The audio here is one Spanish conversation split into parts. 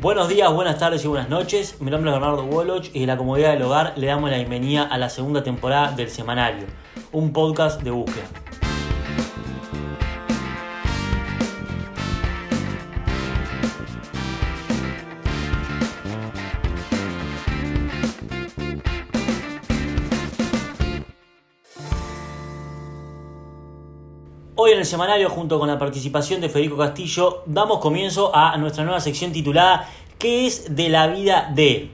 Buenos días, buenas tardes y buenas noches. Mi nombre es Bernardo Woloch y de la comodidad del hogar le damos la bienvenida a la segunda temporada del Semanario, un podcast de búsqueda. Hoy en el semanario, junto con la participación de Federico Castillo, damos comienzo a nuestra nueva sección titulada ¿Qué es de la vida de?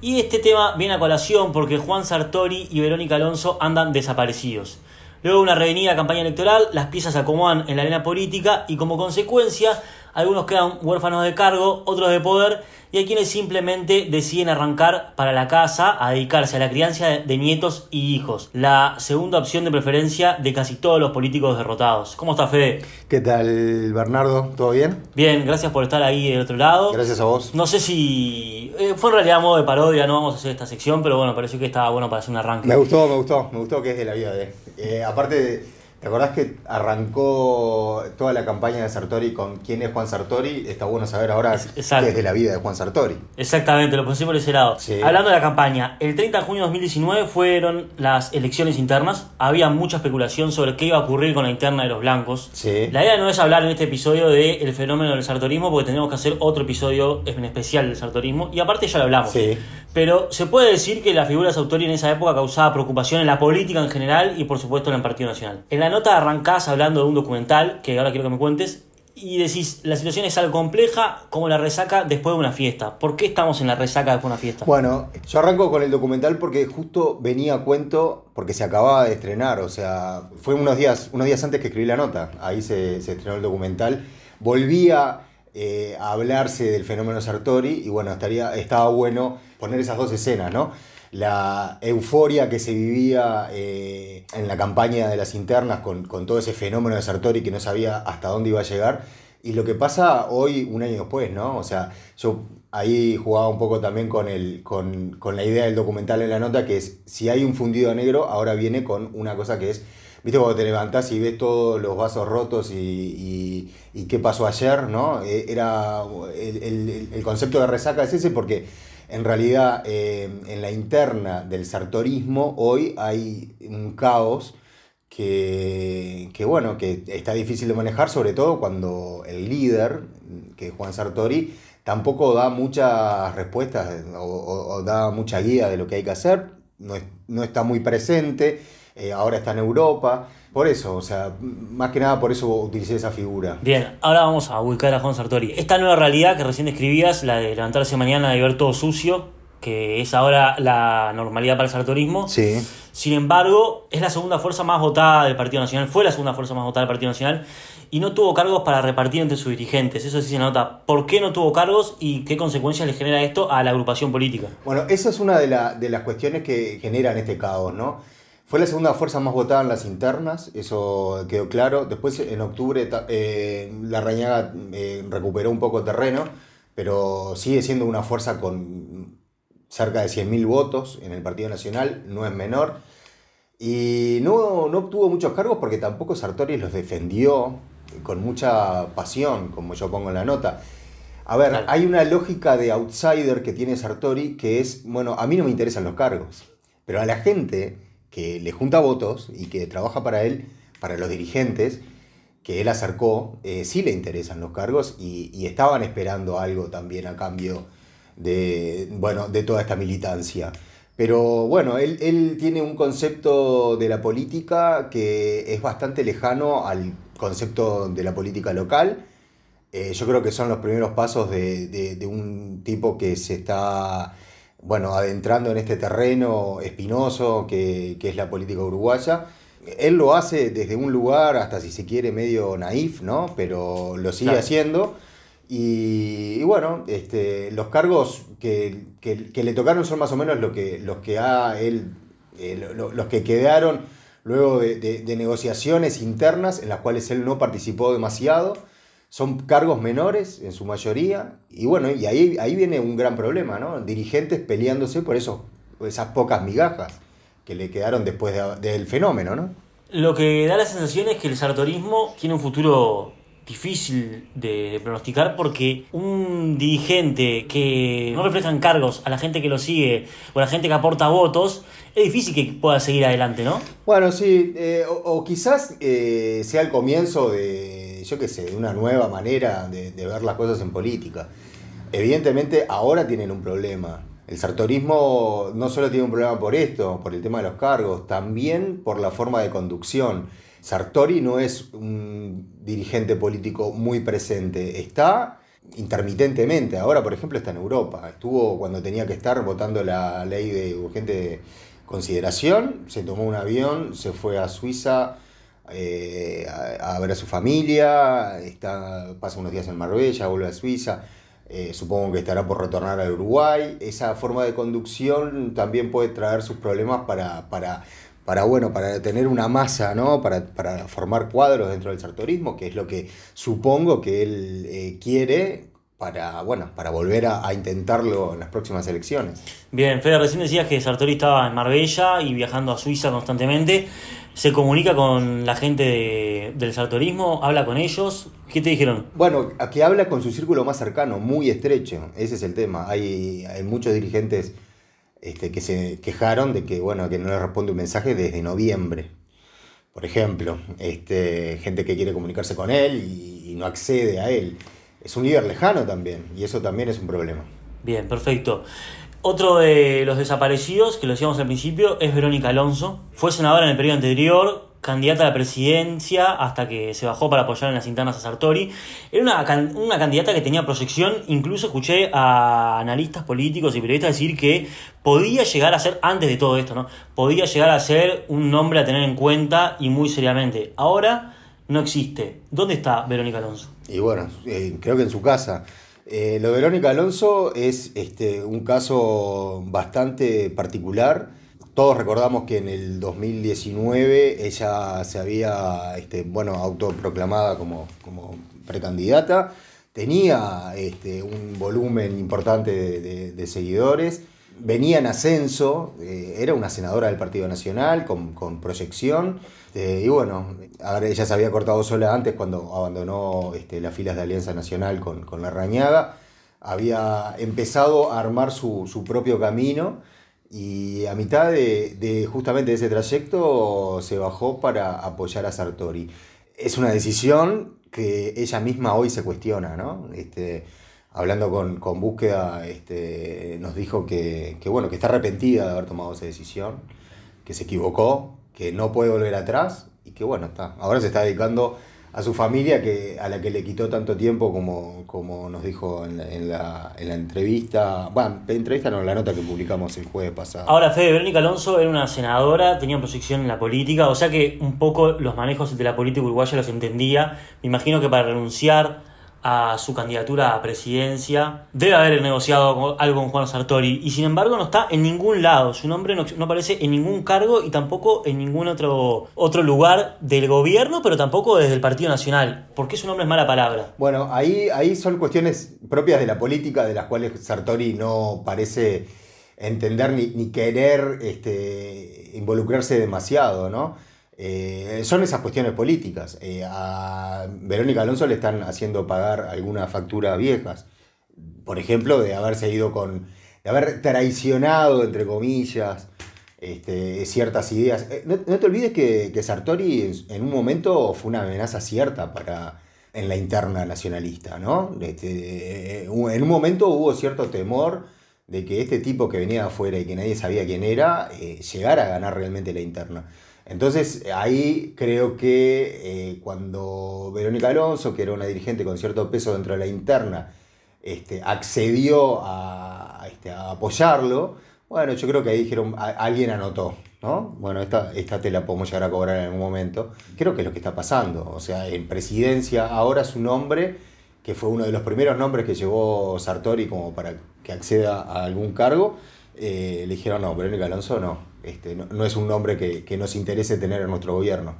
Y este tema viene a colación porque Juan Sartori y Verónica Alonso andan desaparecidos. Luego de una revenida campaña electoral, las piezas se acomodan en la arena política y como consecuencia, algunos quedan huérfanos de cargo, otros de poder y hay quienes simplemente deciden arrancar para la casa a dedicarse a la crianza de nietos y hijos. La segunda opción de preferencia de casi todos los políticos derrotados. ¿Cómo está Fede? ¿Qué tal Bernardo? ¿Todo bien? Bien, gracias por estar ahí del otro lado. Gracias a vos. No sé si eh, fue en realidad modo de parodia, no vamos a hacer esta sección, pero bueno, pareció que estaba bueno para hacer un arranque. Me gustó, me gustó, me gustó que es de la vida de... Eh, aparte ¿Te acordás que arrancó toda la campaña de Sartori con quién es Juan Sartori? Está bueno saber ahora qué es de la vida de Juan Sartori. Exactamente, lo pusimos por ese lado. Hablando de la campaña, el 30 de junio de 2019 fueron las elecciones internas. Había mucha especulación sobre qué iba a ocurrir con la interna de los blancos. La idea no es hablar en este episodio del fenómeno del sartorismo, porque tenemos que hacer otro episodio en especial del sartorismo. Y aparte ya lo hablamos. Pero se puede decir que la figura de Sartori en esa época causaba preocupación en la política en general y por supuesto en el Partido Nacional. En la nota arrancás hablando de un documental, que ahora quiero que me cuentes, y decís, la situación es algo compleja como la resaca después de una fiesta. ¿Por qué estamos en la resaca después de una fiesta? Bueno, yo arranco con el documental porque justo venía a cuento, porque se acababa de estrenar, o sea, fue unos días, unos días antes que escribí la nota, ahí se, se estrenó el documental. Volvía eh, a hablarse del fenómeno Sartori y bueno, estaría, estaba bueno poner esas dos escenas, ¿no? La euforia que se vivía eh, en la campaña de las internas con, todo ese fenómeno de Sartori que no sabía hasta dónde iba a llegar y lo que pasa hoy, un año después, ¿no? O sea, yo ahí jugaba un poco también con, el, con, con la idea del documental en la nota, que es, si hay un fundido negro, ahora viene con una cosa que es viste cuando te levantás y ves todos los vasos rotos y, qué pasó ayer, ¿no? Eh, era el, concepto de resaca es ese porque en realidad eh, en la interna del sartorismo hoy hay un caos que, bueno, que está difícil de manejar, sobre todo cuando el líder, que es Juan Sartori, tampoco da muchas respuestas o, da mucha guía de lo que hay que hacer, no, no está muy presente eh, ahora está en Europa. Por eso, o sea, más que nada por eso utilicé esa figura. Bien, ahora vamos a ubicar a Juan Sartori. Esta nueva realidad que recién describías, la de levantarse mañana y ver todo sucio, que es ahora la normalidad para el sartorismo. Sí. Sin embargo, es la segunda fuerza más votada del Partido Nacional, fue la segunda fuerza más votada del Partido Nacional y no tuvo cargos para repartir entre sus dirigentes. Eso sí se nota. ¿Por qué no tuvo cargos y qué consecuencias le genera esto a la agrupación política? Bueno, esa es una de, de las cuestiones que generan este caos, ¿no? Fue la segunda fuerza más votada en las internas, eso quedó claro. Después, en octubre, eh, la Rañaga eh, recuperó un poco terreno, pero sigue siendo una fuerza con cerca de 100.000 votos en el Partido Nacional, no es menor. Y no, no obtuvo muchos cargos porque tampoco Sartori los defendió con mucha pasión, como yo pongo en la nota. A ver, hay una lógica de outsider que tiene Sartori que es, bueno, a mí no me interesan los cargos, pero a la gente que le junta votos y que trabaja para él, para los dirigentes, que él acercó, eh, sí le interesan los cargos y, estaban esperando algo también a cambio de, bueno, de toda esta militancia. Pero bueno, él, tiene un concepto de la política que es bastante lejano al concepto de la política local. Eh, yo creo que son los primeros pasos de un tipo que se está bueno, adentrando en este terreno espinoso que, es la política uruguaya. Él lo hace desde un lugar, hasta si se quiere, medio naif, ¿no? Pero lo sigue haciendo. Y, bueno, este, los cargos que, le tocaron son más o menos lo que, los que ha él, eh, los que quedaron luego de negociaciones internas en las cuales él no participó demasiado son cargos menores en su mayoría, y bueno, y ahí, ahí viene un gran problema, ¿no? Dirigentes peleándose por eso, esas pocas migajas que le quedaron después del fenómeno, ¿no? Lo que da la sensación es que el sartorismo tiene un futuro difícil de pronosticar porque un dirigente que no refleja en cargos a la gente que lo sigue o a la gente que aporta votos, es difícil que pueda seguir adelante, ¿no? Bueno, sí, eh, o, quizás eh, sea el comienzo de, yo qué sé, de una nueva manera de, de ver las cosas en política. Evidentemente ahora tienen un problema. El sartorismo no solo tiene un problema por esto, por el tema de los cargos, también por la forma de conducción. Sartori no es un dirigente político muy presente, está intermitentemente. Ahora, por ejemplo, está en Europa. Estuvo cuando tenía que estar votando la ley de urgente consideración, se tomó un avión, se fue a Suiza eh, a, ver a su familia, está, pasa unos días en Marbella, vuelve a Suiza. Eh, supongo que estará por retornar al Uruguay. Esa forma de conducción también puede traer sus problemas para, para, para, bueno, para tener una masa, ¿no? Para, formar cuadros dentro del sartorismo, que es lo que supongo que él eh, quiere para, bueno, para volver a, intentarlo en las próximas elecciones. Bien, Fede, recién decías que Sartori estaba en Marbella y viajando a Suiza constantemente. ¿Se comunica con la gente del sartorismo? ¿Habla con ellos? ¿Qué te dijeron? Bueno, aquí habla con su círculo más cercano, muy estrecho. Ese es el tema. Hay, hay muchos dirigentes este, que se quejaron de que, bueno, que no le responde un mensaje desde noviembre. Por ejemplo, este, gente que quiere comunicarse con él y, y no accede a él. Es un líder lejano también, y eso también es un problema. Bien, perfecto. Otro de los desaparecidos, que lo decíamos al principio, es Verónica Alonso. Fue senadora en el periodo anterior, candidata a la presidencia hasta que se bajó para apoyar en las internas a Sartori. Era una, una candidata que tenía proyección, incluso escuché a analistas políticos y periodistas decir que podía llegar a ser, antes de todo esto, ¿no? Podía llegar a ser un nombre a tener en cuenta y muy seriamente. Ahora no existe. ¿Dónde está Verónica Alonso? Y bueno, eh, creo que en su casa. Eh, lo de Verónica Alonso es este, un caso bastante particular. Todos recordamos que en el 2019 ella se había este, bueno, autoproclamada como, como precandidata, tenía este, un volumen importante de, seguidores, venía en ascenso, eh, era una senadora del Partido Nacional con, con proyección este, y bueno, ella se había cortado sola antes cuando abandonó este, las filas de Alianza Nacional con, la Rañaga. Había empezado a armar su, propio camino y a mitad de, justamente de ese trayecto se bajó para apoyar a Sartori. Es una decisión que ella misma hoy se cuestiona, ¿no? Este, hablando con, búsqueda, nos dijo que, que, bueno, que está arrepentida de haber tomado esa decisión, que se equivocó, que no puede volver atrás y que bueno, está. Ahora se está dedicando a su familia que, a la que le quitó tanto tiempo como, como nos dijo en la, en la, entrevista, bueno, entrevista no, la nota que publicamos el jueves pasado. Ahora, Fede, Verónica Alonso era una senadora, tenía proyección en la política, o sea que un poco los manejos de la política uruguaya los entendía. Me imagino que para renunciar a su candidatura a presidencia. Debe haber negociado algo con Juan Sartori y sin embargo no está en ningún lado. Su nombre no, aparece en ningún cargo y tampoco en ningún otro, otro lugar del gobierno, pero tampoco desde el Partido Nacional. ¿Por qué su nombre es mala palabra? Bueno, ahí, ahí son cuestiones propias de la política de las cuales Sartori no parece entender ni, ni querer este, involucrarse demasiado, ¿no? Eh, son esas cuestiones políticas. Eh, a Verónica Alonso le están haciendo pagar algunas facturas viejas. Por ejemplo, de haberse ido con. de haber traicionado, entre comillas, este, ciertas ideas. Eh, no, te olvides que, Sartori en un momento fue una amenaza cierta para en la interna nacionalista, ¿no? Este, en un momento hubo cierto temor de que este tipo que venía afuera y que nadie sabía quién era, llegara a ganar realmente la interna. Entonces ahí creo que eh, cuando Verónica Alonso, que era una dirigente con cierto peso dentro de la interna, este, accedió este, a, apoyarlo, bueno, yo creo que ahí dijeron, alguien anotó, ¿no? Bueno, esta, esta te la podemos llegar a cobrar en algún momento. Creo que es lo que está pasando. O sea, en presidencia ahora su nombre, que fue uno de los primeros nombres que llevó Sartori como para que acceda a algún cargo, eh, le dijeron, no, Verónica Alonso no, este, no, es un nombre que, nos interese tener en nuestro gobierno.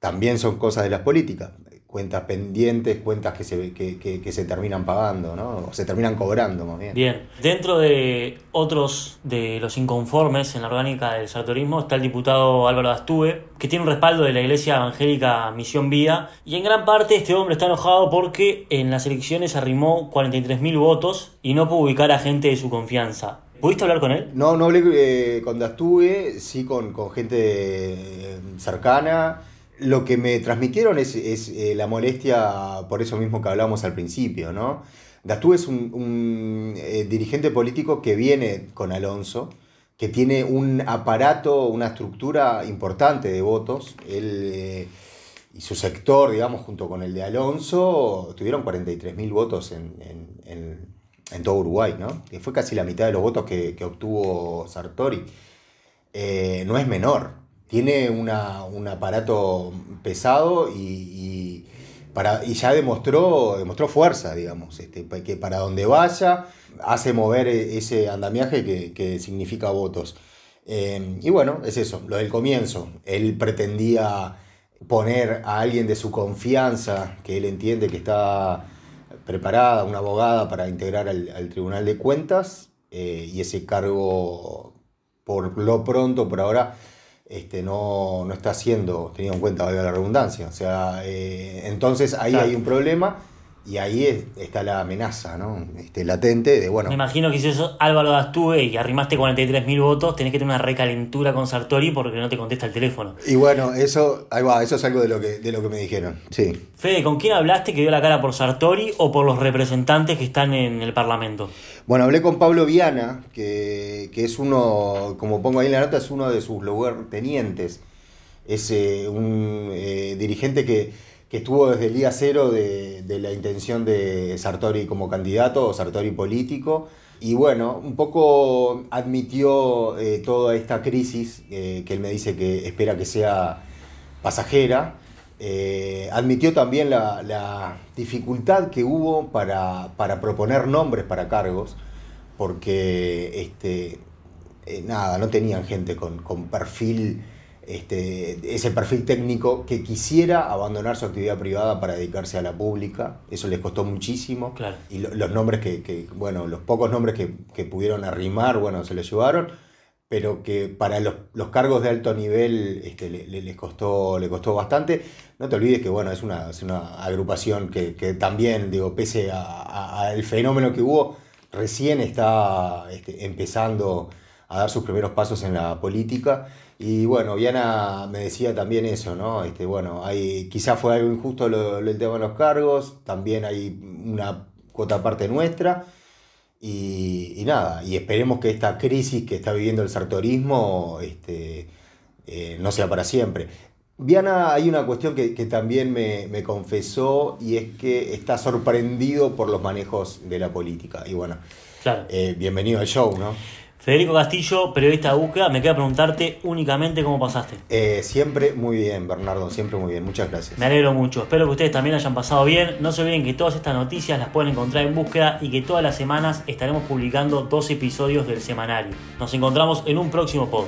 también son cosas de las políticas cuentas pendientes, cuentas que se, que, que, se terminan pagando, ¿no? O se terminan cobrando, más bien. Bien, dentro de otros de los inconformes en la orgánica del sartorismo está el diputado Álvaro Astúe, que tiene un respaldo de la Iglesia Evangélica Misión Vida, y en gran parte este hombre está enojado porque en las elecciones arrimó 43.000 votos y no pudo ubicar a gente de su confianza. ¿Pudiste hablar con él? No, no hablé eh, Dastúe, sí con, con gente eh, cercana lo que me transmitieron es, eh, la molestia por eso mismo que hablábamos al principio, ¿no? Dastú es un, eh, dirigente político que viene con Alonso, que tiene un aparato, una estructura importante de votos. Él y su sector, digamos, junto con el de Alonso, tuvieron 43.000 votos en, todo Uruguay, ¿no? Que fue casi la mitad de los votos que, obtuvo Sartori. no es menor tiene un aparato pesado y, para, y ya demostró, demostró fuerza, digamos, este, que para donde vaya hace mover e, ese andamiaje que, significa votos. Eh, y bueno, es eso, lo del comienzo. Él pretendía poner a alguien de su confianza, que él entiende que está preparada, una abogada para integrar al, Tribunal de Cuentas, eh, y ese cargo, por lo pronto, por ahora, este, no, no, está siendo tenido en cuenta, valga la redundancia. O sea, eh, entonces ahí hay un problema y ahí está la amenaza, ¿no? Este, latente de, bueno... Me imagino que si eso Álvaro Dastuve y arrimaste 43.000 votos, tenés que tener una recalentura con Sartori porque no te contesta el teléfono. Y bueno, eso, ahí va, eso es algo de lo que, de lo que me dijeron, sí. Fede, ¿con quién hablaste que dio la cara por Sartori o por los representantes que están en el Parlamento? Bueno, hablé con Pablo Viana, que, es uno, como pongo ahí en la nota, es uno de sus lugartenientes. Es eh, un eh, dirigente que que estuvo desde el día cero de, la intención de Sartori como candidato o Sartori político. Y bueno, un poco admitió eh, toda esta crisis eh, que él me dice que espera que sea pasajera. Eh, admitió también la, dificultad que hubo para, proponer nombres para cargos, porque este, nada, no tenían gente con, con perfil este, ese perfil técnico que quisiera abandonar su actividad privada para dedicarse a la pública. Eso les costó muchísimo. Y los nombres que, bueno, los pocos nombres que, pudieron arrimar, bueno, se les llevaron, pero que para los, cargos de alto nivel este, les, costó, le costó bastante. No te olvides que, bueno, es una, agrupación que, también, digo, pese al fenómeno que hubo, recién está este, empezando a dar sus primeros pasos en la política y bueno, Viana me decía también eso, ¿no? Este, bueno, hay, quizás fue algo injusto lo, el tema de los cargos, también hay una cuota parte nuestra. Y, nada, y esperemos que esta crisis que está viviendo el sartorismo este, eh, no sea para siempre. Viana, hay una cuestión que, también me, confesó y es que está sorprendido por los manejos de la política. Y bueno, eh, bienvenido al show, ¿no? Federico Castillo, periodista de búsqueda, me queda preguntarte únicamente cómo pasaste. Eh, siempre muy bien, Bernardo, siempre muy bien. Muchas gracias. Me alegro mucho. Espero que ustedes también hayan pasado bien. No se olviden que todas estas noticias las pueden encontrar en búsqueda y que todas las semanas estaremos publicando dos episodios del semanario. Nos encontramos en un próximo pod.